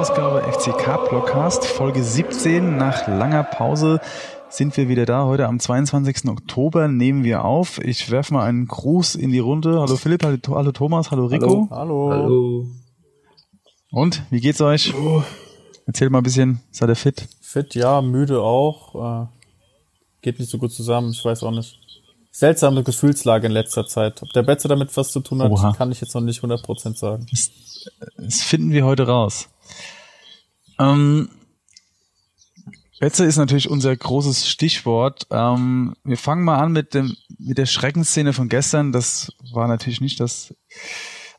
Ausgabe FCK Blockcast, Folge 17. Nach langer Pause sind wir wieder da. Heute am 22. Oktober nehmen wir auf. Ich werfe mal einen Gruß in die Runde. Hallo Philipp, hallo, hallo Thomas, hallo Rico. Hallo. Hallo. Und, wie geht's euch? Oh. Erzähl mal ein bisschen, seid ihr fit? Fit, ja, müde auch. Äh, geht nicht so gut zusammen, ich weiß auch nicht. Seltsame Gefühlslage in letzter Zeit. Ob der Betze damit was zu tun hat, Oha. kann ich jetzt noch nicht 100% sagen. Das, das finden wir heute raus. Ähm, Betze ist natürlich unser großes Stichwort. Ähm, wir fangen mal an mit dem mit der Schreckensszene von gestern. Das war natürlich nicht das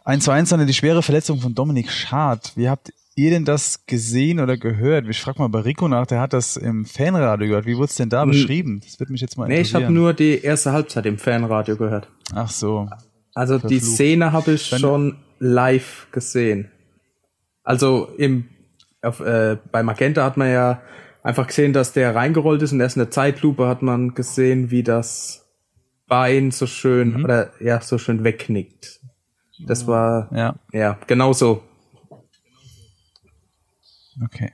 1 zu 1, sondern die schwere Verletzung von Dominik Schad. Wie habt ihr denn das gesehen oder gehört? Ich frage mal bei Rico nach, der hat das im Fanradio gehört. Wie wurde es denn da hm. beschrieben? Das wird mich jetzt mal interessieren. Nee, ich habe nur die erste Halbzeit im Fanradio gehört. Ach so. Also Verflucht. die Szene habe ich Wenn schon live gesehen. Also im auf, äh, bei Magenta hat man ja einfach gesehen, dass der reingerollt ist und erst in der Zeitlupe hat man gesehen, wie das Bein so schön mhm. oder ja so schön wegknickt. Das war ja, ja genau so. Okay.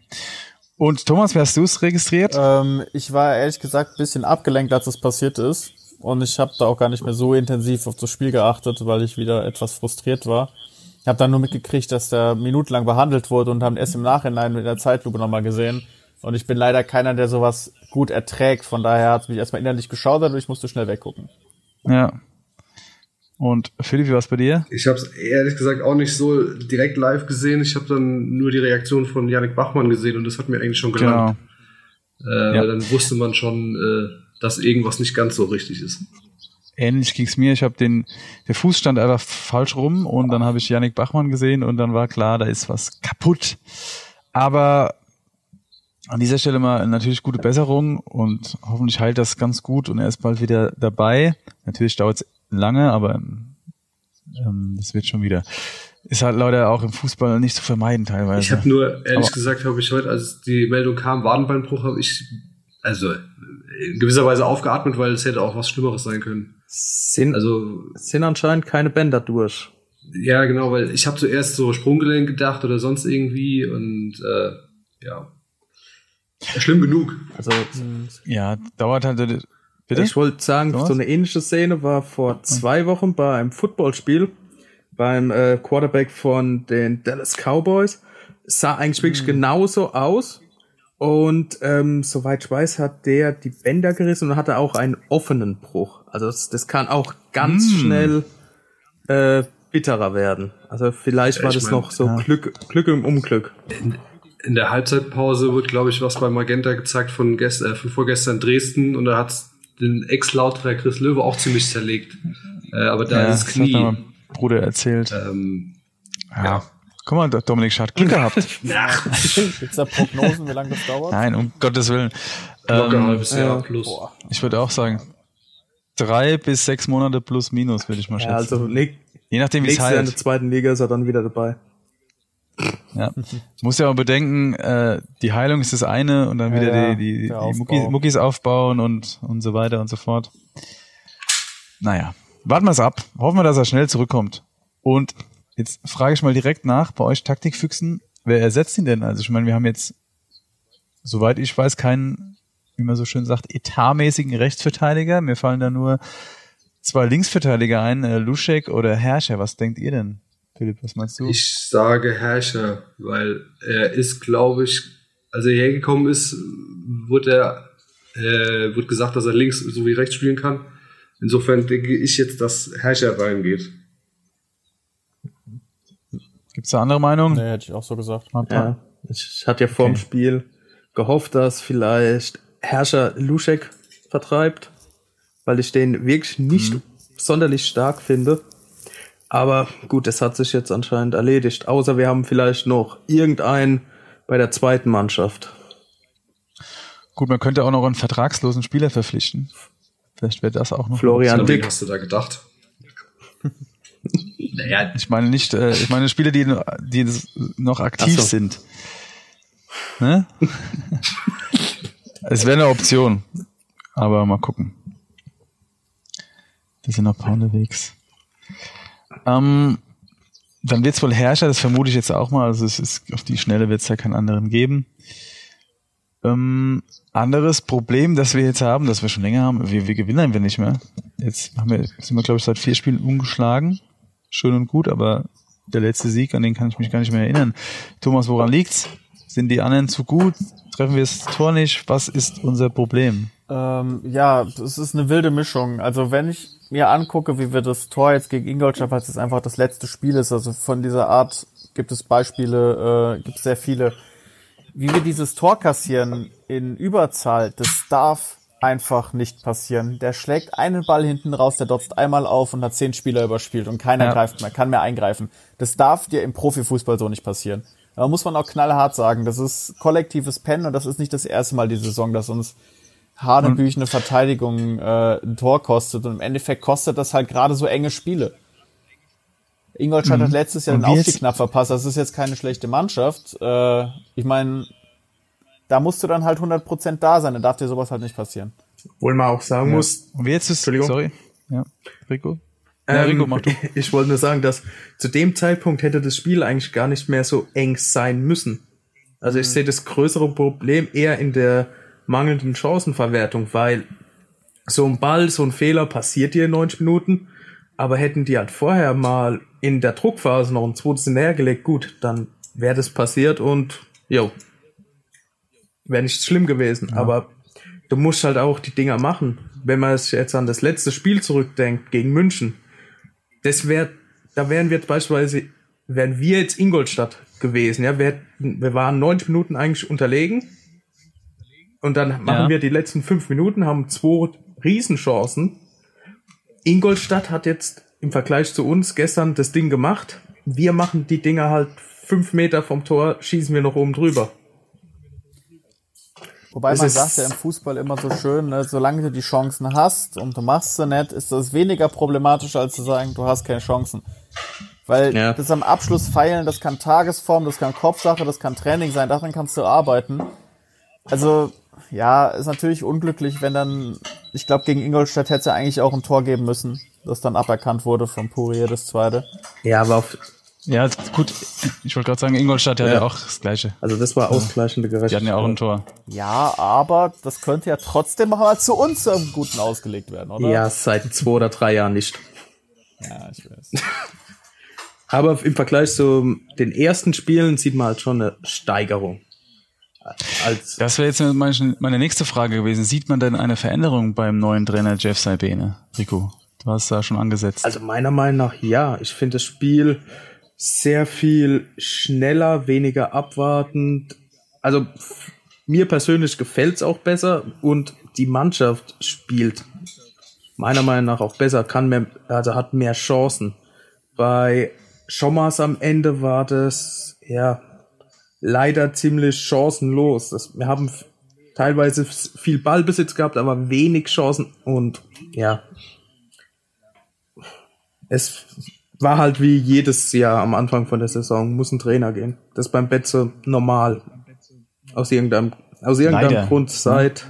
Und Thomas, wie hast du es registriert? Ähm, ich war ehrlich gesagt ein bisschen abgelenkt, als es passiert ist. Und ich habe da auch gar nicht mehr so intensiv auf das Spiel geachtet, weil ich wieder etwas frustriert war. Ich habe dann nur mitgekriegt, dass der minutenlang behandelt wurde und haben erst im Nachhinein mit der Zeitlupe nochmal gesehen. Und ich bin leider keiner, der sowas gut erträgt. Von daher hat es mich erstmal innerlich geschaudert und ich musste schnell weggucken. Ja. Und Philipp, wie war es bei dir? Ich habe es ehrlich gesagt auch nicht so direkt live gesehen. Ich habe dann nur die Reaktion von Janik Bachmann gesehen und das hat mir eigentlich schon gelangt. Genau. Äh, ja. Dann wusste man schon, äh, dass irgendwas nicht ganz so richtig ist. Ähnlich ging's mir. Ich habe den, der Fuß stand einfach falsch rum und dann habe ich Janik Bachmann gesehen und dann war klar, da ist was kaputt. Aber an dieser Stelle mal natürlich gute Besserung und hoffentlich heilt das ganz gut und er ist bald wieder dabei. Natürlich dauert es lange, aber ähm, das wird schon wieder. Ist halt leider auch im Fußball nicht zu vermeiden teilweise. Ich habe nur, ehrlich aber gesagt, habe ich heute, als die Meldung kam, Wadenbeinbruch, habe ich also in gewisser Weise aufgeatmet, weil es hätte auch was Schlimmeres sein können. Sind, also, sind anscheinend keine Bänder durch. Ja, genau, weil ich habe zuerst so Sprunggelenk gedacht oder sonst irgendwie und äh, ja. Schlimm genug. Also ja, dauert halt Bitte? Ich wollte sagen, so eine ähnliche Szene war vor zwei Wochen bei einem Footballspiel beim äh, Quarterback von den Dallas Cowboys. Es sah eigentlich wirklich mhm. genauso aus. Und ähm, soweit ich weiß, hat der die Bänder gerissen und hatte auch einen offenen Bruch. Also das, das kann auch ganz mhm. schnell äh, bitterer werden. Also vielleicht ja, war das mein, noch so ja. Glück, Glück im Unglück. In, in der Halbzeitpause wird, glaube ich, was bei Magenta gezeigt von, gest äh, von vorgestern Dresden und da hat den Ex-Lauterer Chris Löwe auch ziemlich zerlegt. Äh, aber da ja, ist das Knie. Hat Bruder erzählt. Ähm, ja. Guck mal, Dominik Schad, Glück gehabt. Gibt's da Prognosen, wie lange das dauert? Nein, um Gottes Willen. Locker ähm, halbes Jahr plus. Ich würde auch sagen, drei bis sechs Monate plus minus, würde ich mal schätzen. Ja, also Je nachdem, wie es halt. in der zweiten Liga ist er dann wieder dabei. Ja. Muss ja aber bedenken, äh, die Heilung ist das eine und dann ja, wieder die, die, die Muckis, Muckis, aufbauen und, und so weiter und so fort. Naja, warten wir es ab. Hoffen wir, dass er schnell zurückkommt. Und jetzt frage ich mal direkt nach, bei euch Taktikfüchsen, wer ersetzt ihn denn? Also ich meine, wir haben jetzt, soweit ich weiß, keinen, wie man so schön sagt, etatmäßigen Rechtsverteidiger. Mir fallen da nur zwei Linksverteidiger ein, äh, Luschek oder Herrscher. Was denkt ihr denn? Philipp, was meinst du? Ich sage Herrscher, weil er ist, glaube ich, als er hergekommen ist, wurde er, äh, wurde gesagt, dass er links sowie rechts spielen kann. Insofern denke ich jetzt, dass Herrscher reingeht. Gibt es da andere Meinungen? Nee, hätte ich auch so gesagt. Ja, ich hatte ja vor okay. dem Spiel gehofft, dass vielleicht Herrscher Luschek vertreibt, weil ich den wirklich nicht mhm. sonderlich stark finde. Aber gut, das hat sich jetzt anscheinend erledigt. Außer wir haben vielleicht noch irgendeinen bei der zweiten Mannschaft. Gut, man könnte auch noch einen vertragslosen Spieler verpflichten. Vielleicht wäre das auch noch. Florian Dick. hast du da gedacht? Naja. Ich meine nicht, äh, ich meine Spieler, die, die noch aktiv so. sind. Ne? es wäre eine Option. Aber mal gucken. Da sind noch ein paar unterwegs. Ähm, dann wird es wohl Herrscher, das vermute ich jetzt auch mal. Also es ist auf die Schnelle wird es ja keinen anderen geben. Ähm, anderes Problem, das wir jetzt haben, das wir schon länger haben, wir, wir gewinnen wir nicht mehr. Jetzt haben wir, sind wir, glaube ich, seit vier Spielen ungeschlagen. Schön und gut, aber der letzte Sieg, an den kann ich mich gar nicht mehr erinnern. Thomas, woran liegt's? Sind die anderen zu gut? Treffen wir das Tor nicht? Was ist unser Problem? Ähm, ja, es ist eine wilde Mischung. Also wenn ich mir angucke, wie wir das Tor jetzt gegen Ingolstadt, weil es einfach das letzte Spiel ist, also von dieser Art gibt es Beispiele, äh, gibt es sehr viele, wie wir dieses Tor kassieren in Überzahl, das darf einfach nicht passieren. Der schlägt einen Ball hinten raus, der dotzt einmal auf und hat zehn Spieler überspielt und keiner ja. greift mehr, kann mehr eingreifen. Das darf dir im Profifußball so nicht passieren. Da muss man auch knallhart sagen, das ist kollektives Pennen und das ist nicht das erste Mal die Saison, dass uns hanebüchene Verteidigung äh, ein Tor kostet und im Endeffekt kostet das halt gerade so enge Spiele. Ingolstadt mhm. hat letztes Jahr den Aufstieg knapp verpasst. Das ist jetzt keine schlechte Mannschaft. Äh, ich meine, da musst du dann halt 100% da sein. Dann darf dir sowas halt nicht passieren. Obwohl man auch sagen ja. muss. Und jetzt ist, Entschuldigung. Sorry. Ja, Rico. Ja, Rico, ähm, mach du. Ich wollte nur sagen, dass zu dem Zeitpunkt hätte das Spiel eigentlich gar nicht mehr so eng sein müssen. Also ich mhm. sehe das größere Problem eher in der mangelnden Chancenverwertung, weil so ein Ball, so ein Fehler passiert dir in 90 Minuten, aber hätten die halt vorher mal in der Druckphase noch ein zweites näher gelegt, gut, dann wäre das passiert und jo, wäre nicht schlimm gewesen. Ja. Aber du musst halt auch die Dinger machen. Wenn man es jetzt an das letzte Spiel zurückdenkt gegen München, das wäre, da wären wir jetzt beispielsweise, wären wir jetzt Ingolstadt gewesen, ja, wir, hätten, wir waren 90 Minuten eigentlich unterlegen und dann machen ja. wir die letzten fünf Minuten, haben zwei Riesenchancen. Ingolstadt hat jetzt im Vergleich zu uns gestern das Ding gemacht. Wir machen die Dinger halt fünf Meter vom Tor, schießen wir noch oben drüber. Wobei man sagt ja im Fußball immer so schön, ne, solange du die Chancen hast und du machst sie nicht, ist das weniger problematisch, als zu sagen, du hast keine Chancen. Weil ja. das am Abschluss feilen, das kann Tagesform, das kann Kopfsache, das kann Training sein, daran kannst du arbeiten. Also ja, ist natürlich unglücklich, wenn dann, ich glaube, gegen Ingolstadt hätte es ja eigentlich auch ein Tor geben müssen, das dann aberkannt wurde von Pourier, das zweite. Ja, aber auf, ja, gut, ich wollte gerade sagen, Ingolstadt ja. hat ja auch das Gleiche. Also das war ausgleichende Gerechtigkeit. Die hatten ja auch ein Tor. Ja, aber das könnte ja trotzdem mal zu uns zum Guten ausgelegt werden, oder? Ja, seit zwei oder drei Jahren nicht. Ja, ich weiß. aber im Vergleich zu den ersten Spielen sieht man halt schon eine Steigerung als das wäre jetzt meine nächste Frage gewesen. Sieht man denn eine Veränderung beim neuen Trainer Jeff Saibene, Rico? Du hast da schon angesetzt. Also meiner Meinung nach ja. Ich finde das Spiel sehr viel schneller, weniger abwartend. Also mir persönlich gefällt es auch besser und die Mannschaft spielt meiner Meinung nach auch besser, kann mehr, also hat mehr Chancen. Bei Schommers am Ende war das, ja, leider ziemlich chancenlos. Das, wir haben teilweise viel Ballbesitz gehabt, aber wenig Chancen und ja, es war halt wie jedes Jahr am Anfang von der Saison, muss ein Trainer gehen. Das ist beim Betze normal. Aus irgendeinem, aus irgendeinem Leider. Grund seit,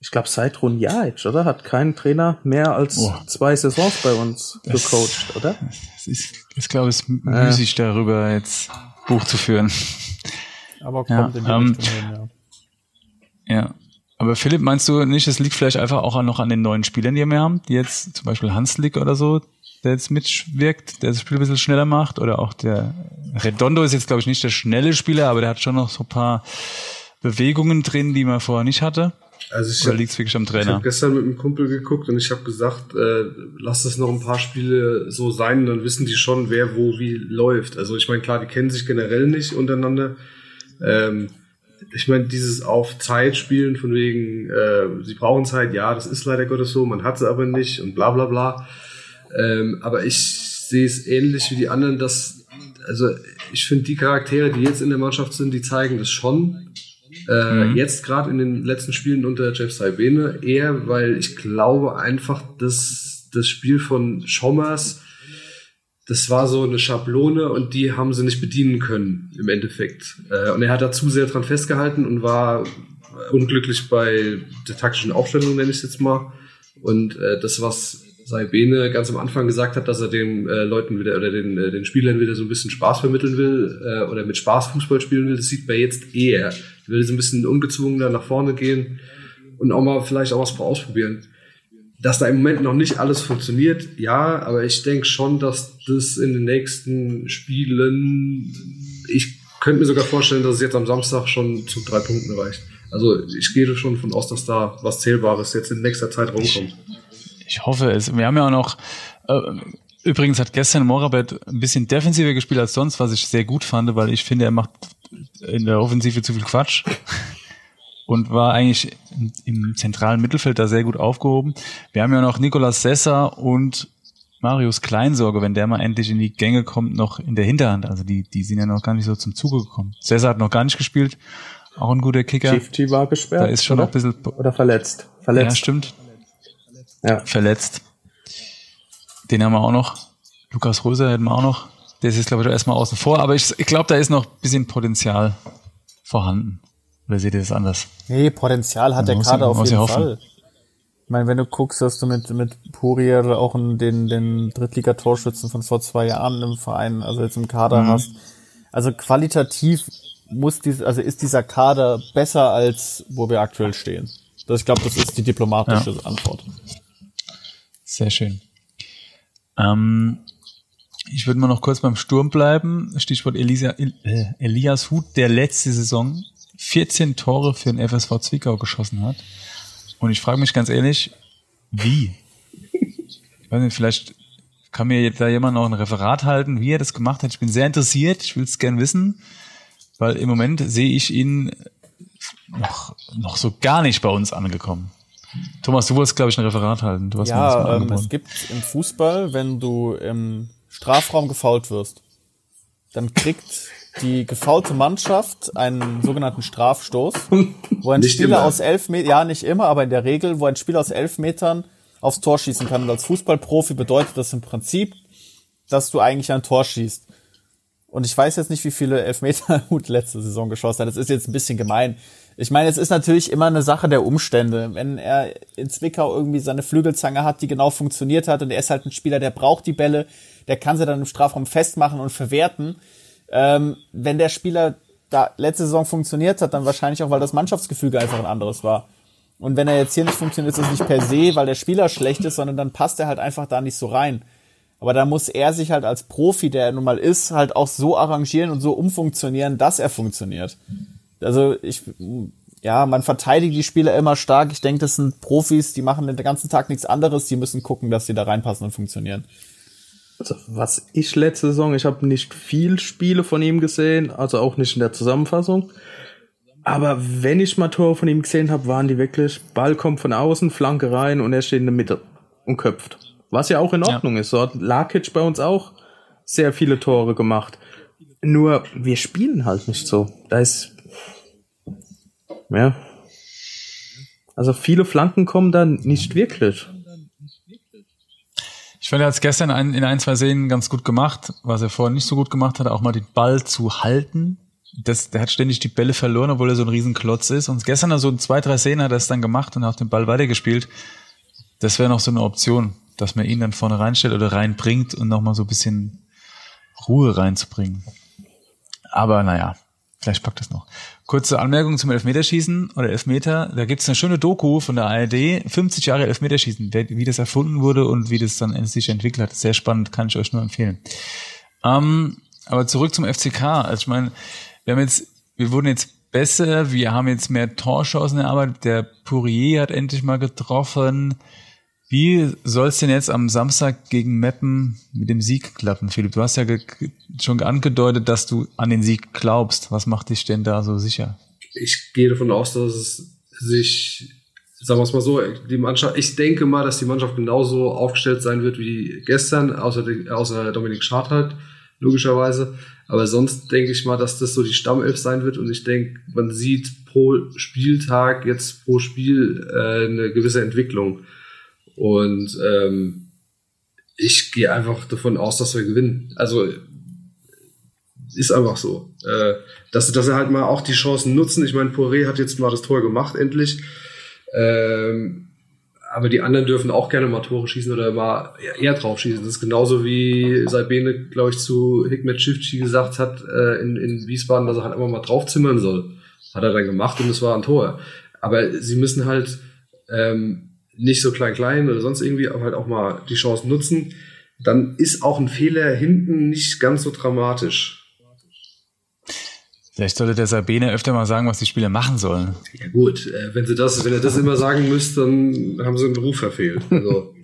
ich glaube seit jetzt, oder? Hat kein Trainer mehr als oh. zwei Saisons bei uns gecoacht, oder? Das ist, ich glaube, es ist müßig darüber jetzt Buch zu führen. Aber kommt ja, in die ähm, Richtung hin, ja. Ja. Aber Philipp, meinst du nicht, es liegt vielleicht einfach auch noch an den neuen Spielern, die wir haben, die jetzt zum Beispiel Hanslik oder so, der jetzt mitwirkt, der das Spiel ein bisschen schneller macht, oder auch der Redondo ist jetzt, glaube ich, nicht der schnelle Spieler, aber der hat schon noch so ein paar Bewegungen drin, die man vorher nicht hatte. Also ich Oder liegt es wirklich am Trainer? Ich habe gestern mit einem Kumpel geguckt und ich habe gesagt, äh, lass es noch ein paar Spiele so sein, dann wissen die schon, wer wo wie läuft. Also ich meine, klar, die kennen sich generell nicht untereinander. Ähm, ich meine, dieses auf Zeit spielen von wegen, äh, sie brauchen Zeit, ja, das ist leider Gottes so, man hat sie aber nicht und bla bla bla. Ähm, aber ich sehe es ähnlich wie die anderen, dass, also ich finde die Charaktere, die jetzt in der Mannschaft sind, die zeigen das schon. Äh, mhm. Jetzt gerade in den letzten Spielen unter Jeff Saibene eher, weil ich glaube einfach, dass das Spiel von Schommers, das war so eine Schablone und die haben sie nicht bedienen können im Endeffekt. Äh, und er hat da zu sehr dran festgehalten und war unglücklich bei der taktischen Aufstellung, nenne ich es jetzt mal. Und äh, das, was Saibene ganz am Anfang gesagt hat, dass er den äh, Leuten wieder oder den, äh, den Spielern wieder so ein bisschen Spaß vermitteln will äh, oder mit Spaß Fußball spielen will, das sieht man jetzt eher. Er will so ein bisschen ungezwungener nach vorne gehen und auch mal vielleicht auch was ausprobieren. Dass da im Moment noch nicht alles funktioniert, ja, aber ich denke schon, dass das in den nächsten Spielen, ich könnte mir sogar vorstellen, dass es jetzt am Samstag schon zu drei Punkten reicht. Also ich gehe schon von aus, dass da was Zählbares jetzt in nächster Zeit rumkommt. Ich, hoffe es. Wir haben ja auch noch, äh, übrigens hat gestern Morabet ein bisschen defensiver gespielt als sonst, was ich sehr gut fand, weil ich finde, er macht in der Offensive zu viel Quatsch und war eigentlich im zentralen Mittelfeld da sehr gut aufgehoben. Wir haben ja noch Nicolas Sessa und Marius Kleinsorge, wenn der mal endlich in die Gänge kommt, noch in der Hinterhand. Also die, die sind ja noch gar nicht so zum Zuge gekommen. Sessa hat noch gar nicht gespielt. Auch ein guter Kicker. Shifty war gesperrt. Da ist schon oder? noch ein bisschen. Oder verletzt. Verletzt. Ja, stimmt. Ja. Verletzt. Den haben wir auch noch. Lukas Röser hätten wir auch noch. Der ist jetzt, glaube ich, erstmal außen vor. Aber ich, ich glaube, da ist noch ein bisschen Potenzial vorhanden. Oder seht ihr das anders? Nee, Potenzial hat der Kader auf jeden Fall. Ich meine, wenn du guckst, dass du mit, mit Purier auch den, den Drittligatorschützen von vor zwei Jahren im Verein, also jetzt im Kader mhm. hast. Also qualitativ muss dies, also ist dieser Kader besser als wo wir aktuell stehen. Das, ich glaube, das ist die diplomatische ja. Antwort. Sehr schön. Ähm, ich würde mal noch kurz beim Sturm bleiben. Stichwort Elisa, äh, Elias Huth, der letzte Saison 14 Tore für den FSV Zwickau geschossen hat. Und ich frage mich ganz ehrlich, wie? Ich weiß nicht, vielleicht kann mir da jemand noch ein Referat halten, wie er das gemacht hat. Ich bin sehr interessiert, ich will es gern wissen, weil im Moment sehe ich ihn noch, noch so gar nicht bei uns angekommen. Thomas, du wolltest, glaube ich, ein Referat halten. Du hast ja, ähm, es gibt im Fußball, wenn du im Strafraum gefault wirst, dann kriegt die gefaulte Mannschaft einen sogenannten Strafstoß, wo ein Spieler immer. aus elf Metern, ja nicht immer, aber in der Regel, wo ein Spieler aus elf Metern aufs Tor schießen kann. Und als Fußballprofi bedeutet das im Prinzip, dass du eigentlich ein Tor schießt. Und ich weiß jetzt nicht, wie viele Elfmeter Hut letzte Saison geschossen hat. Das ist jetzt ein bisschen gemein. Ich meine, es ist natürlich immer eine Sache der Umstände. Wenn er in Zwickau irgendwie seine Flügelzange hat, die genau funktioniert hat und er ist halt ein Spieler, der braucht die Bälle, der kann sie dann im Strafraum festmachen und verwerten ähm, wenn der Spieler da letzte Saison funktioniert hat, dann wahrscheinlich auch, weil das Mannschaftsgefüge einfach ein anderes war. Und wenn er jetzt hier nicht funktioniert, ist das nicht per se, weil der Spieler schlecht ist, sondern dann passt er halt einfach da nicht so rein. Aber da muss er sich halt als Profi, der er nun mal ist, halt auch so arrangieren und so umfunktionieren, dass er funktioniert. Also ich, ja, man verteidigt die Spieler immer stark. Ich denke, das sind Profis, die machen den ganzen Tag nichts anderes. Die müssen gucken, dass sie da reinpassen und funktionieren. Also, was ich letzte Saison, ich habe nicht viel Spiele von ihm gesehen, also auch nicht in der Zusammenfassung. Aber wenn ich mal Tore von ihm gesehen habe, waren die wirklich, Ball kommt von außen, Flanke rein und er steht in der Mitte und köpft. Was ja auch in Ordnung ja. ist. So hat Lakic bei uns auch sehr viele Tore gemacht. Nur, wir spielen halt nicht so. Da ist, ja. Also viele Flanken kommen da nicht wirklich. Ich fand, er hat es gestern in ein, zwei Szenen ganz gut gemacht, was er vorher nicht so gut gemacht hat, auch mal den Ball zu halten. Das, der hat ständig die Bälle verloren, obwohl er so ein Riesenklotz ist. Und gestern so in zwei, drei Szenen hat er es dann gemacht und hat den Ball weitergespielt. Das wäre noch so eine Option, dass man ihn dann vorne reinstellt oder reinbringt und nochmal so ein bisschen Ruhe reinzubringen. Aber naja, Vielleicht packt das noch. Kurze Anmerkung zum Elfmeterschießen oder Elfmeter. Da gibt es eine schöne Doku von der ARD, 50 Jahre Elfmeterschießen, wie das erfunden wurde und wie das dann sich entwickelt hat. Sehr spannend, kann ich euch nur empfehlen. Ähm, aber zurück zum FCK. Also ich meine, wir haben jetzt, wir wurden jetzt besser, wir haben jetzt mehr Torchancen erarbeitet. Der Pourier hat endlich mal getroffen. Wie soll es denn jetzt am Samstag gegen Meppen mit dem Sieg klappen, Philipp? Du hast ja schon angedeutet, dass du an den Sieg glaubst. Was macht dich denn da so sicher? Ich gehe davon aus, dass es sich, sagen wir es mal so, die Mannschaft, ich denke mal, dass die Mannschaft genauso aufgestellt sein wird wie gestern, außer, außer Dominik Schad halt, logischerweise. Aber sonst denke ich mal, dass das so die Stammelf sein wird und ich denke, man sieht pro Spieltag jetzt pro Spiel äh, eine gewisse Entwicklung. Und ähm, ich gehe einfach davon aus, dass wir gewinnen. Also ist einfach so. Äh, dass, dass er halt mal auch die Chancen nutzen. Ich meine, Poiré hat jetzt mal das Tor gemacht, endlich. Ähm, aber die anderen dürfen auch gerne mal Tore schießen oder mal eher drauf schießen. Das ist genauso wie Salbene, glaube ich, zu Hikmet Schiffchi gesagt hat äh, in, in Wiesbaden, dass er halt immer mal draufzimmern soll. Hat er dann gemacht und es war ein Tor. Aber sie müssen halt ähm, nicht so klein-klein oder sonst irgendwie, aber halt auch mal die Chance nutzen. Dann ist auch ein Fehler hinten nicht ganz so dramatisch. Vielleicht sollte der Sabine öfter mal sagen, was die Spieler machen sollen. Ja gut, äh, wenn sie das, wenn er das immer sagen müsst, dann haben sie einen Beruf verfehlt. Also.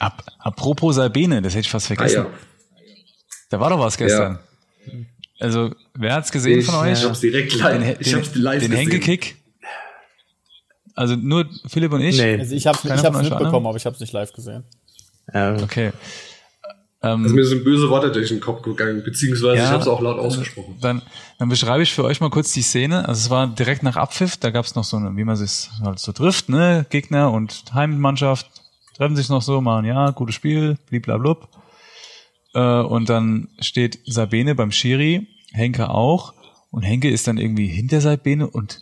Ap apropos Sabine, das hätte ich fast vergessen. Ah, ja. Da war doch was gestern. Ja. Also, wer hat's gesehen ich, von euch? Ich hab's direkt live, den, ich hab's live den, den Henkelkick. Also nur Philipp und ich? Nee. Also ich hab's, ich hab's mitbekommen, aber ich hab's nicht live gesehen. Ähm, okay. Ähm, also mir sind böse Worte durch den Kopf gegangen, beziehungsweise ja, ich habe es auch laut ausgesprochen. Dann, dann beschreibe ich für euch mal kurz die Szene. Also es war direkt nach Abpfiff, da gab es noch so eine, wie man es halt so trifft, ne? Gegner und Heimmannschaft treffen sich noch so, machen ja, gutes Spiel, bliblablub. Äh, und dann steht Sabine beim Schiri, Henke auch, und Henke ist dann irgendwie hinter Sabine und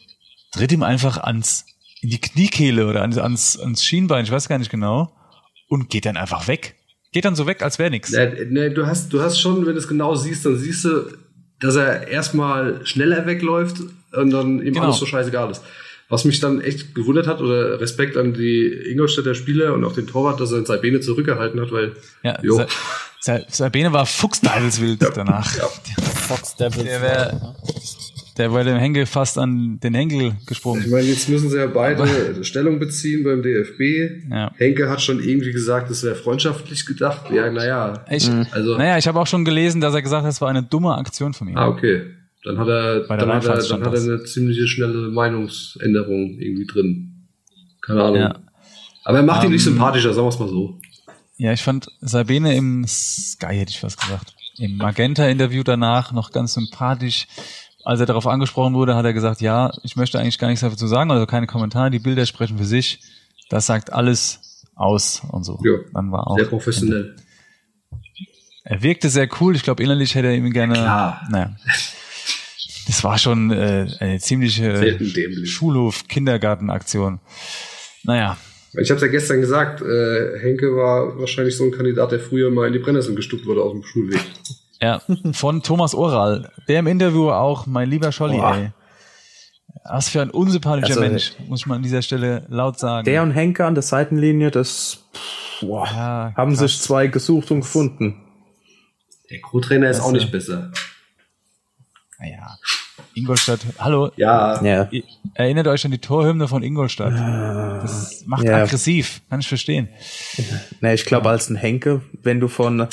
tritt ihm einfach ans in die Kniekehle oder ans, ans, ans Schienbein, ich weiß gar nicht genau, und geht dann einfach weg. Geht dann so weg, als wäre nichts. Nee, nee, du hast, du hast schon, wenn du es genau siehst, dann siehst du, dass er erstmal schneller wegläuft und dann ihm genau. alles so scheißegal ist. Was mich dann echt gewundert hat, oder Respekt an die Ingolstädter Spieler und auch den Torwart, dass er Sabine zurückgehalten hat, weil ja, jo. Sabine war fuchsdeibelswild ja. danach. Ja. Fox Devils. Der wäre der war dem Henkel fast an den Henkel gesprungen. Ich meine, jetzt müssen sie ja beide Aber, Stellung beziehen beim DFB. Ja. Henke hat schon irgendwie gesagt, es wäre freundschaftlich gedacht. Ja, naja. Ich, also, naja, ich habe auch schon gelesen, dass er gesagt hat, es war eine dumme Aktion von ihm. Ah, okay. Dann hat er, dann hat er, dann hat er eine ziemliche schnelle Meinungsänderung irgendwie drin. Keine Ahnung. Ja. Aber er macht um, ihn nicht ähm, sympathischer, sagen wir es mal so. Ja, ich fand Sabine im Sky, hätte ich was gesagt, im Magenta-Interview danach noch ganz sympathisch als er darauf angesprochen wurde, hat er gesagt, ja, ich möchte eigentlich gar nichts dazu sagen, also keine Kommentare, die Bilder sprechen für sich. Das sagt alles aus und so. Ja, Dann war auch sehr professionell. Er wirkte sehr cool. Ich glaube, innerlich hätte er ihm gerne. Ja, naja. Das war schon äh, eine ziemliche Schulhof-Kindergarten-Aktion. Naja. Ich habe es ja gestern gesagt, äh, Henke war wahrscheinlich so ein Kandidat, der früher mal in die Brennnessel gestuckt wurde aus dem Schulweg. Ja, von Thomas Oral. Der im Interview auch, mein lieber Scholli, Boah. ey. Was für ein unsympathischer also, Mensch, muss ich mal an dieser Stelle laut sagen. Der und Henker an der Seitenlinie, das boah, ja, haben sich zwei gesucht und gefunden. Der Co-Trainer ist auch nicht besser. Naja. Ingolstadt, hallo. Ja. ja. Erinnert euch an die Torhymne von Ingolstadt. Das macht ja. aggressiv, kann ich verstehen. Na, ich glaube, als ein Henke, wenn du von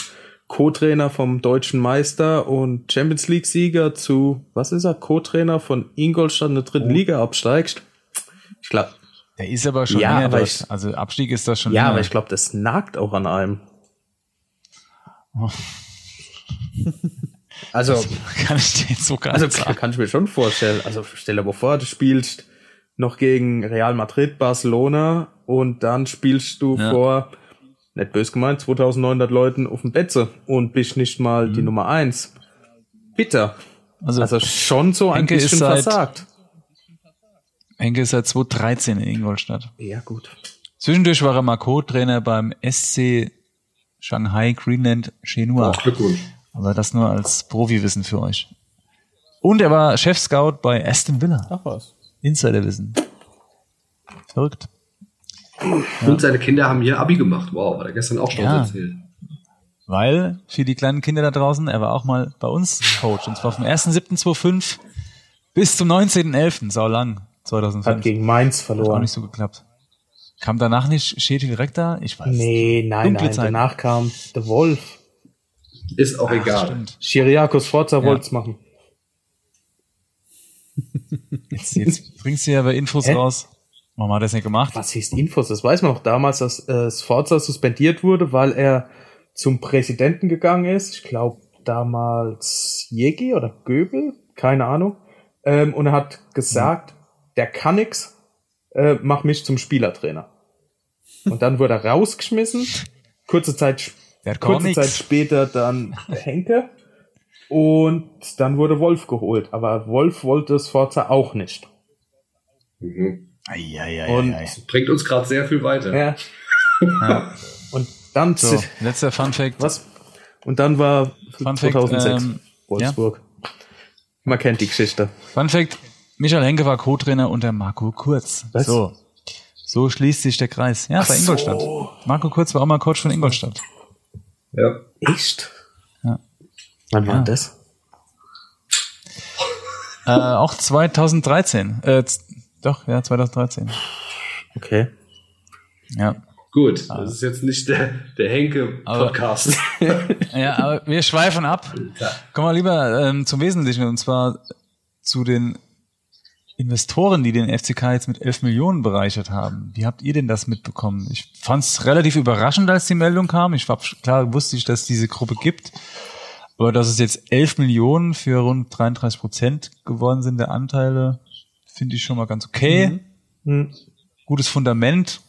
Co-Trainer vom deutschen Meister und Champions League Sieger zu, was ist er, Co-Trainer von Ingolstadt in der dritten oh. Liga absteigst. Ich glaube. Der ist aber schon ja, aber ich, Also Abstieg ist das schon. Ja, länger. aber ich glaube, das nagt auch an einem. Oh. Also das kann ich dir jetzt so gar also, sagen. Kann ich mir schon vorstellen. Also stell dir mal vor, du spielst noch gegen Real Madrid, Barcelona und dann spielst du ja. vor nicht bös gemeint, 2900 Leuten auf dem Betze und bist nicht mal mhm. die Nummer eins. Bitter. Also, also schon so ein Henke bisschen seit, versagt. Henke ist seit 2013 in Ingolstadt. Ja, gut. Zwischendurch war er mal Co-Trainer beim SC Shanghai Greenland Shenhua. Oh, Glückwunsch. Aber das nur als Profi-Wissen für euch. Und er war Chef-Scout bei Aston Villa. Ach was. Insiderwissen. Verrückt. Und seine Kinder haben hier Abi gemacht. Wow, hat er gestern auch schon ja. erzählt. Weil, für die kleinen Kinder da draußen, er war auch mal bei uns Coach. Und zwar vom 1.7.25 bis zum 19.11. Sau lang. 2005. Hat gegen Mainz verloren. Hat auch nicht so geklappt. Kam danach nicht Schädel direkt da? Ich weiß Nee, nein, Dunkle nein. Zeit. Danach kam der Wolf. Ist auch Ach, egal. Schiriakos Forza ja. wollt's machen. Jetzt, jetzt bringst du ja aber Infos Hä? raus. Warum hat er das nicht gemacht? Was hieß Infos? Das weiß man noch damals, dass äh, Sforza suspendiert wurde, weil er zum Präsidenten gegangen ist. Ich glaube damals Jegi oder Göbel, keine Ahnung. Ähm, und er hat gesagt, mhm. der kann nix, äh, mach mich zum Spielertrainer. Und dann wurde er rausgeschmissen. Kurze Zeit, kurze Zeit später dann Henke. Und dann wurde Wolf geholt. Aber Wolf wollte Sforza auch nicht. Mhm. Eieiei. Und das bringt uns gerade sehr viel weiter. Ja. ja. Und dann so, letzter Fun Fact. Was? Und dann war Fun 2006 Fact, ähm, Wolfsburg. Ja? Man kennt die Geschichte. Fun Fact, Michael Henke war Co-Trainer unter Marco Kurz. Was? So. So schließt sich der Kreis. Ja, Ach bei Ingolstadt. So. Marco Kurz war auch mal Coach von Ingolstadt. Ja. Echt? Ja. Wann ja. war das? Äh, auch 2013. Äh, doch, ja, 2013. Okay. Ja. Gut, das ist jetzt nicht der, der Henke-Podcast. ja, aber wir schweifen ab. Kommen wir lieber ähm, zum Wesentlichen, und zwar zu den Investoren, die den FCK jetzt mit 11 Millionen bereichert haben. Wie habt ihr denn das mitbekommen? Ich fand es relativ überraschend, als die Meldung kam. Ich war klar, wusste ich, dass es diese Gruppe gibt. Aber dass es jetzt 11 Millionen für rund 33 Prozent geworden sind der Anteile, finde ich schon mal ganz okay. Mhm. Mhm. Gutes Fundament.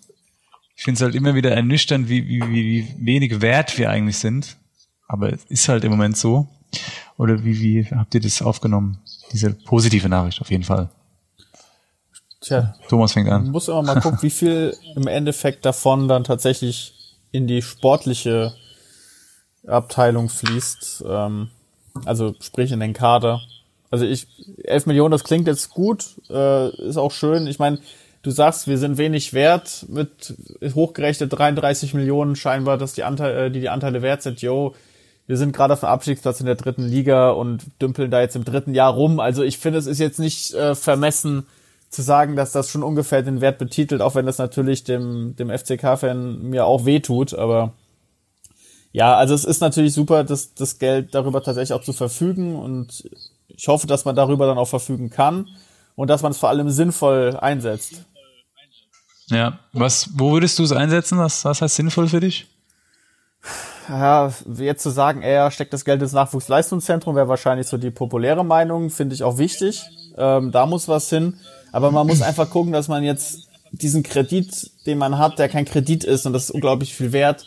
Ich finde es halt immer wieder ernüchternd, wie, wie, wie wenig wert wir eigentlich sind. Aber es ist halt im Moment so. Oder wie, wie habt ihr das aufgenommen? Diese positive Nachricht auf jeden Fall. Tja. Thomas fängt an. Man muss immer mal gucken, wie viel im Endeffekt davon dann tatsächlich in die sportliche Abteilung fließt. Ähm, also sprich in den Kader. Also ich, 11 Millionen, das klingt jetzt gut, äh, ist auch schön. Ich meine, du sagst, wir sind wenig wert mit hochgerechnet 33 Millionen scheinbar, dass die Anteile, äh, die die Anteile wert sind. Yo, wir sind gerade auf dem Abstiegsplatz in der dritten Liga und dümpeln da jetzt im dritten Jahr rum. Also ich finde, es ist jetzt nicht äh, vermessen, zu sagen, dass das schon ungefähr den Wert betitelt, auch wenn das natürlich dem, dem FCK-Fan mir auch wehtut, aber ja, also es ist natürlich super, das, das Geld darüber tatsächlich auch zu verfügen und ich hoffe, dass man darüber dann auch verfügen kann und dass man es vor allem sinnvoll einsetzt. Ja, was, wo würdest du es einsetzen? Was, was heißt sinnvoll für dich? Ja, jetzt zu sagen, er steckt das Geld ins Nachwuchsleistungszentrum, wäre wahrscheinlich so die populäre Meinung, finde ich auch wichtig. Ähm, da muss was hin. Aber man muss einfach gucken, dass man jetzt diesen Kredit, den man hat, der kein Kredit ist und das ist unglaublich viel wert,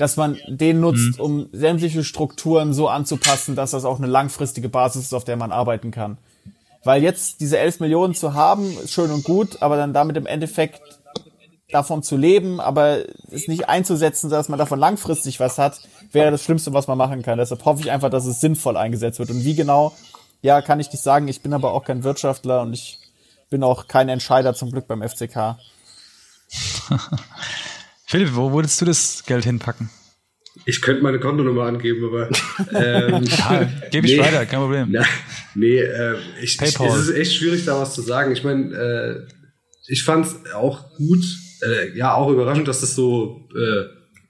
dass man den nutzt, mhm. um sämtliche Strukturen so anzupassen, dass das auch eine langfristige Basis ist, auf der man arbeiten kann. Weil jetzt diese 11 Millionen zu haben, ist schön und gut, aber dann damit im Endeffekt davon zu leben, aber es nicht einzusetzen, dass man davon langfristig was hat, wäre das Schlimmste, was man machen kann. Deshalb hoffe ich einfach, dass es sinnvoll eingesetzt wird. Und wie genau, ja, kann ich nicht sagen. Ich bin aber auch kein Wirtschaftler und ich bin auch kein Entscheider zum Glück beim FCK. Philipp, wo würdest du das Geld hinpacken? Ich könnte meine Kontonummer angeben, aber ähm, ja, gebe ich nee, weiter, kein Problem. Na, nee, äh, ich, ich, es ist echt schwierig, da was zu sagen. Ich meine, äh, ich fand es auch gut, äh, ja, auch überraschend, dass das so, äh,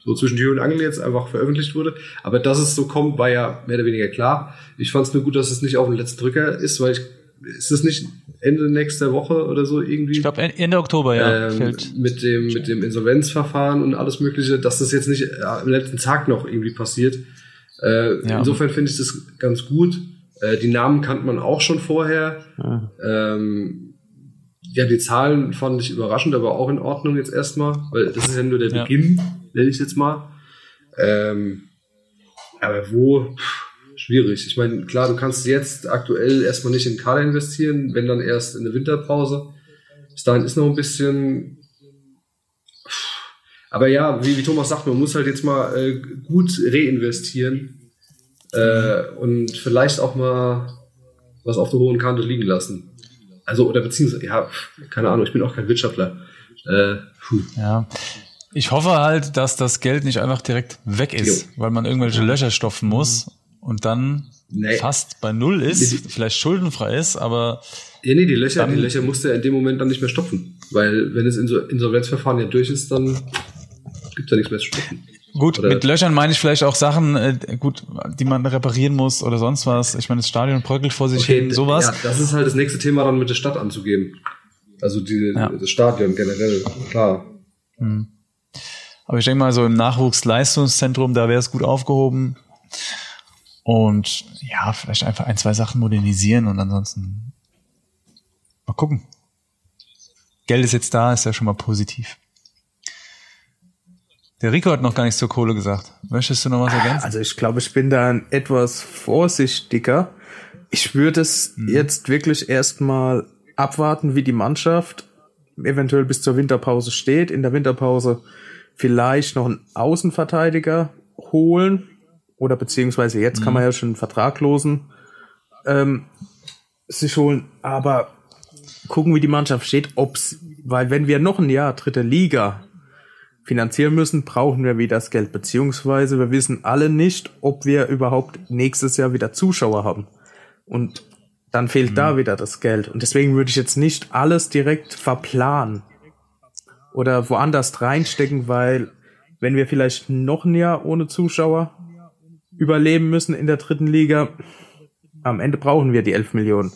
so zwischen Tür und Angel jetzt einfach veröffentlicht wurde. Aber dass es so kommt, war ja mehr oder weniger klar. Ich fand es nur gut, dass es nicht auf den letzten Drücker ist, weil ich ist es nicht Ende nächster Woche oder so irgendwie? Ich glaube Ende Oktober, ja. Ähm, mit dem mit dem Insolvenzverfahren und alles Mögliche, dass das jetzt nicht äh, am letzten Tag noch irgendwie passiert. Äh, ja. Insofern finde ich das ganz gut. Äh, die Namen kannte man auch schon vorher. Ja. Ähm, ja, die Zahlen fand ich überraschend, aber auch in Ordnung jetzt erstmal, weil das ist ja nur der Beginn, nenne ich jetzt mal. Ähm, aber wo? Pff, schwierig. Ich meine, klar, du kannst jetzt aktuell erstmal nicht in Kader investieren, wenn dann erst in der Winterpause. Bis dahin ist noch ein bisschen. Aber ja, wie, wie Thomas sagt, man muss halt jetzt mal äh, gut reinvestieren äh, und vielleicht auch mal was auf der hohen Kante liegen lassen. Also, oder beziehungsweise, ja, keine Ahnung, ich bin auch kein Wirtschaftler. Äh, ja. Ich hoffe halt, dass das Geld nicht einfach direkt weg ist, jo. weil man irgendwelche Löcher stopfen muss und dann nee. fast bei Null ist, nee, vielleicht schuldenfrei ist, aber. Ja, nee, die Löcher, die Löcher musste er in dem Moment dann nicht mehr stopfen. Weil wenn das Insolvenzverfahren ja durch ist, dann gibt es ja nichts mehr zu stopfen. Gut, oder mit Löchern meine ich vielleicht auch Sachen, äh, gut, die man reparieren muss oder sonst was. Ich meine, das Stadion bröckelt vor sich okay, hin, sowas. Ja, das ist halt das nächste Thema dann mit der Stadt anzugehen. Also die, ja. das Stadion generell, klar. Hm. Aber ich denke mal, so im Nachwuchsleistungszentrum, da wäre es gut aufgehoben. Und ja, vielleicht einfach ein, zwei Sachen modernisieren und ansonsten mal gucken. Geld ist jetzt da, ist ja schon mal positiv. Der Rico hat noch gar nichts zur Kohle gesagt. Möchtest du noch was ergänzen? Also ich glaube, ich bin da etwas vorsichtiger. Ich würde es mhm. jetzt wirklich erstmal abwarten, wie die Mannschaft eventuell bis zur Winterpause steht. In der Winterpause vielleicht noch einen Außenverteidiger holen oder beziehungsweise jetzt mhm. kann man ja schon einen Vertraglosen ähm, sich holen, aber gucken, wie die Mannschaft steht, ob's, weil wenn wir noch ein Jahr dritte Liga finanzieren müssen, brauchen wir wieder das Geld, beziehungsweise wir wissen alle nicht, ob wir überhaupt nächstes Jahr wieder Zuschauer haben. Und dann fehlt mhm. da wieder das Geld. Und deswegen würde ich jetzt nicht alles direkt verplanen oder woanders reinstecken, weil wenn wir vielleicht noch ein Jahr ohne Zuschauer überleben müssen in der dritten Liga, am Ende brauchen wir die 11 Millionen.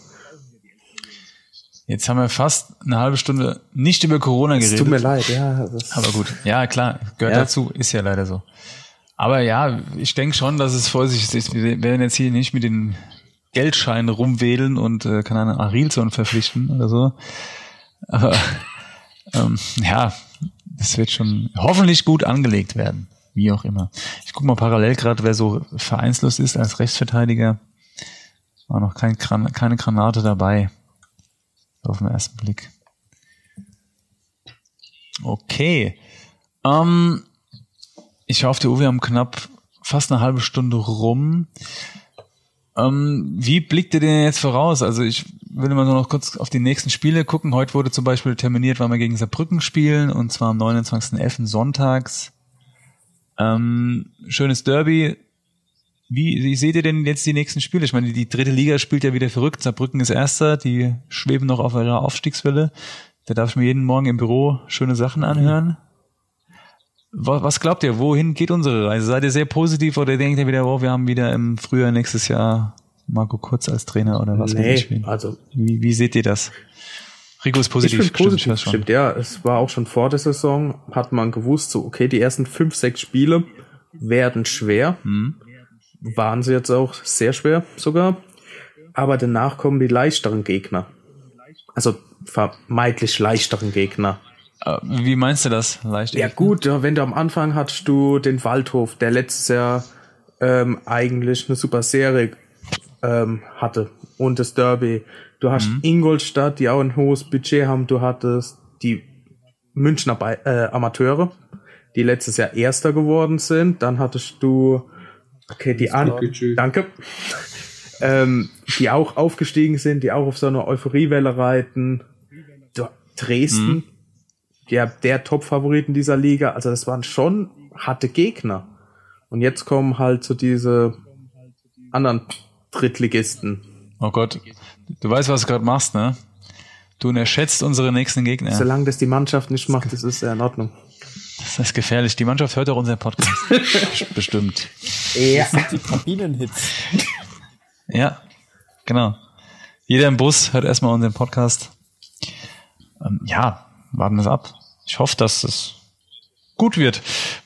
Jetzt haben wir fast eine halbe Stunde nicht über Corona geredet. Es tut mir leid, ja. Aber gut, ja klar, gehört ja. dazu, ist ja leider so. Aber ja, ich denke schon, dass es vorsichtig ist. Wir werden jetzt hier nicht mit den Geldscheinen rumwedeln und äh, kann einen Arilson verpflichten oder so. Aber ähm, ja, das wird schon hoffentlich gut angelegt werden. Wie auch immer. Ich gucke mal parallel gerade, wer so vereinslos ist als Rechtsverteidiger. War noch kein, keine Granate dabei. Auf den ersten Blick. Okay. Ähm, ich hoffe, Uwe haben knapp fast eine halbe Stunde rum. Ähm, wie blickt ihr denn jetzt voraus? Also ich will mal nur noch kurz auf die nächsten Spiele gucken. Heute wurde zum Beispiel terminiert, weil wir gegen Saarbrücken spielen und zwar am 29.11. sonntags. Ähm, schönes Derby. Wie, wie seht ihr denn jetzt die nächsten Spiele? Ich meine, die dritte Liga spielt ja wieder verrückt. Saarbrücken ist Erster, die schweben noch auf ihrer Aufstiegswelle. Da darf ich mir jeden Morgen im Büro schöne Sachen anhören. Was glaubt ihr, wohin geht unsere Reise? Seid ihr sehr positiv oder denkt ihr wieder, oh, wir haben wieder im Frühjahr nächstes Jahr Marco Kurz als Trainer oder was? Nee, also wie, wie seht ihr das? Rico ist positiv. Ich positiv, stimmt, stimmt, ja. Es war auch schon vor der Saison, hat man gewusst, so, okay, die ersten fünf, sechs Spiele werden schwer. Hm. Waren sie jetzt auch sehr schwer sogar. Aber danach kommen die leichteren Gegner. Also vermeintlich leichteren Gegner. Äh, wie meinst du das? Leicht ja gut, wenn du am Anfang hattest du den Waldhof, der letztes Jahr ähm, eigentlich eine super Serie ähm, hatte und das Derby. Du hast mhm. Ingolstadt, die auch ein hohes Budget haben. Du hattest die Münchner Be äh, Amateure, die letztes Jahr Erster geworden sind. Dann hattest du okay die An danke ähm, die auch aufgestiegen sind, die auch auf so einer Euphoriewelle reiten. Dresden, mhm der, der Top-Favoriten dieser Liga. Also das waren schon harte Gegner. Und jetzt kommen halt so diese anderen Drittligisten. Oh Gott, du weißt, was du gerade machst, ne? Du unterschätzt unsere nächsten Gegner. Solange das die Mannschaft nicht macht, das ist ja in Ordnung. Das ist gefährlich. Die Mannschaft hört auch unseren Podcast. Bestimmt. Ja. Das sind die Kabinenhits. Ja, genau. Jeder im Bus hört erstmal unseren Podcast. Ähm, ja, warten wir es ab. Ich hoffe, dass es gut wird.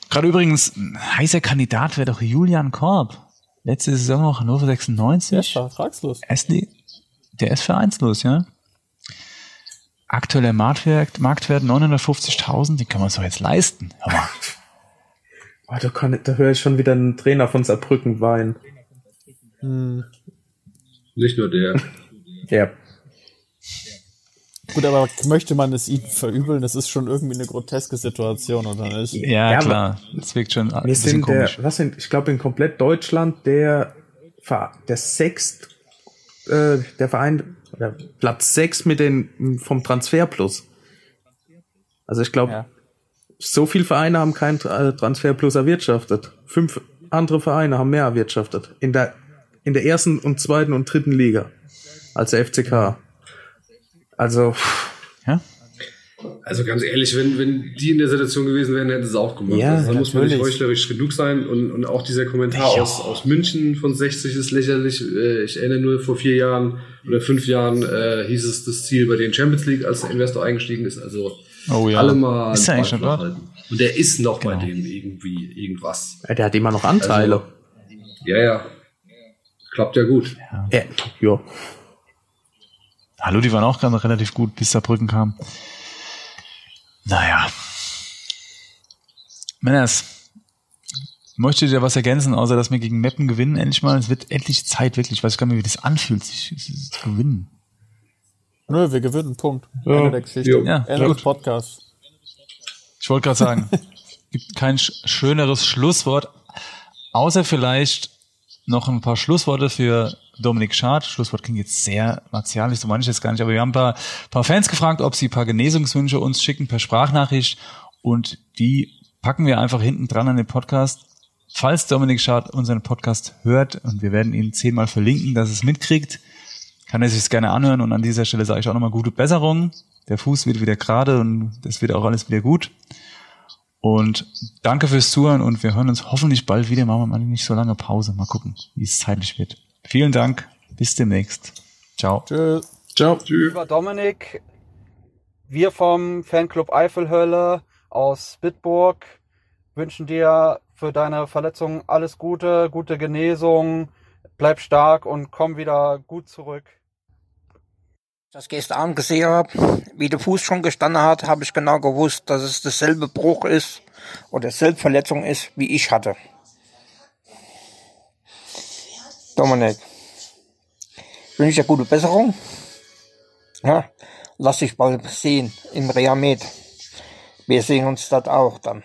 Gerade übrigens, ein heißer Kandidat wäre doch Julian Korb. Letzte Saison noch Hannover 96. Der ist vertragslos. Der ist vereinslos, ja. Aktueller Marktwert, Marktwert 950.000, den kann man so jetzt leisten. Aber oh, da, kann, da höre ich schon wieder einen Trainer von Saarbrücken weinen. Hm. Nicht nur der. ja. Gut, aber möchte man es ihnen verübeln? Das ist schon irgendwie eine groteske Situation, oder nicht? Ja, ja klar. Das wirkt schon ein bisschen komisch. Der, was sind, ich glaube, in komplett Deutschland der, der sechst, äh, der Verein, oder Platz sechs mit den, vom Transferplus. Also ich glaube, ja. so viele Vereine haben keinen äh, Transferplus erwirtschaftet. Fünf andere Vereine haben mehr erwirtschaftet. In der, in der ersten und zweiten und dritten Liga. Als der FCK. Also, ja. Also ganz ehrlich, wenn, wenn die in der Situation gewesen wären, hätten sie es auch gemacht. Ja, also, da muss man nicht heuchlerisch genug sein. Und, und auch dieser Kommentar ja. aus, aus München von 60 ist lächerlich. Äh, ich erinnere nur, vor vier Jahren oder fünf Jahren äh, hieß es das Ziel bei den Champions League, als der Investor eingestiegen ist. Also oh, ja. alle mal ist eigentlich schon dort? Und der ist noch genau. bei denen irgendwie irgendwas. Ja, der hat immer noch Anteile. Also, ja, ja. Klappt ja gut. Ja. ja. Hallo, die waren auch gerade relativ gut, bis Saarbrücken kam. Naja. Männers, möchtet ihr was ergänzen, außer dass wir gegen Meppen gewinnen? Endlich mal, es wird endlich Zeit, wirklich. Ich weiß gar nicht, wie das anfühlt, sich zu gewinnen. Nö, wir gewinnen, Punkt. Ja. Ende der Geschichte. Ja, Ende des Podcasts. Ich wollte gerade sagen, gibt kein schöneres Schlusswort, außer vielleicht noch ein paar Schlussworte für Dominik Schad. Schlusswort klingt jetzt sehr martialisch, so meine ich jetzt gar nicht, aber wir haben ein paar, paar Fans gefragt, ob sie ein paar Genesungswünsche uns schicken per Sprachnachricht und die packen wir einfach hinten dran an den Podcast. Falls Dominik Schad unseren Podcast hört und wir werden ihn zehnmal verlinken, dass es mitkriegt, kann er sich gerne anhören und an dieser Stelle sage ich auch nochmal gute Besserung. Der Fuß wird wieder gerade und das wird auch alles wieder gut. Und danke fürs Zuhören und wir hören uns hoffentlich bald wieder. Machen wir mal nicht so lange Pause. Mal gucken, wie es zeitlich wird. Vielen Dank. Bis demnächst. Ciao. Tschüss. Ciao. Tschüss. Lieber Dominik, wir vom Fanclub Eifelhölle aus Bitburg wünschen dir für deine Verletzung alles Gute, gute Genesung, bleib stark und komm wieder gut zurück. Das gestern Abend gesehen habe, wie der Fuß schon gestanden hat, habe ich genau gewusst, dass es dasselbe Bruch ist oder dasselbe Verletzung ist, wie ich hatte. Dominik, wünsche dir gute Besserung. Ja, lass dich bald sehen im Reamed. Wir sehen uns dort auch dann.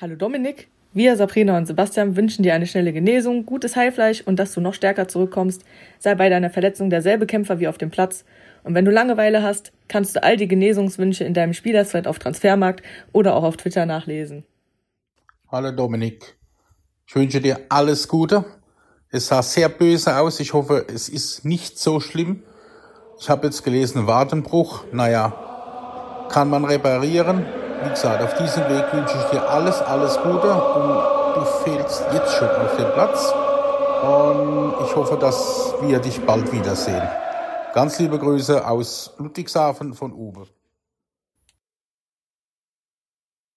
Hallo Dominik, wir, Sabrina und Sebastian, wünschen dir eine schnelle Genesung, gutes Heilfleisch und dass du noch stärker zurückkommst. Sei bei deiner Verletzung derselbe Kämpfer wie auf dem Platz. Und wenn du Langeweile hast, kannst du all die Genesungswünsche in deinem Spielerthread auf Transfermarkt oder auch auf Twitter nachlesen. Hallo Dominik. Ich wünsche dir alles Gute. Es sah sehr böse aus. Ich hoffe, es ist nicht so schlimm. Ich habe jetzt gelesen, Wadenbruch. Naja, kann man reparieren. Wie gesagt, auf diesem Weg wünsche ich dir alles, alles Gute und du fehlst jetzt schon auf dem Platz. Und ich hoffe, dass wir dich bald wiedersehen. Ganz liebe Grüße aus Ludwigshafen von Uwe.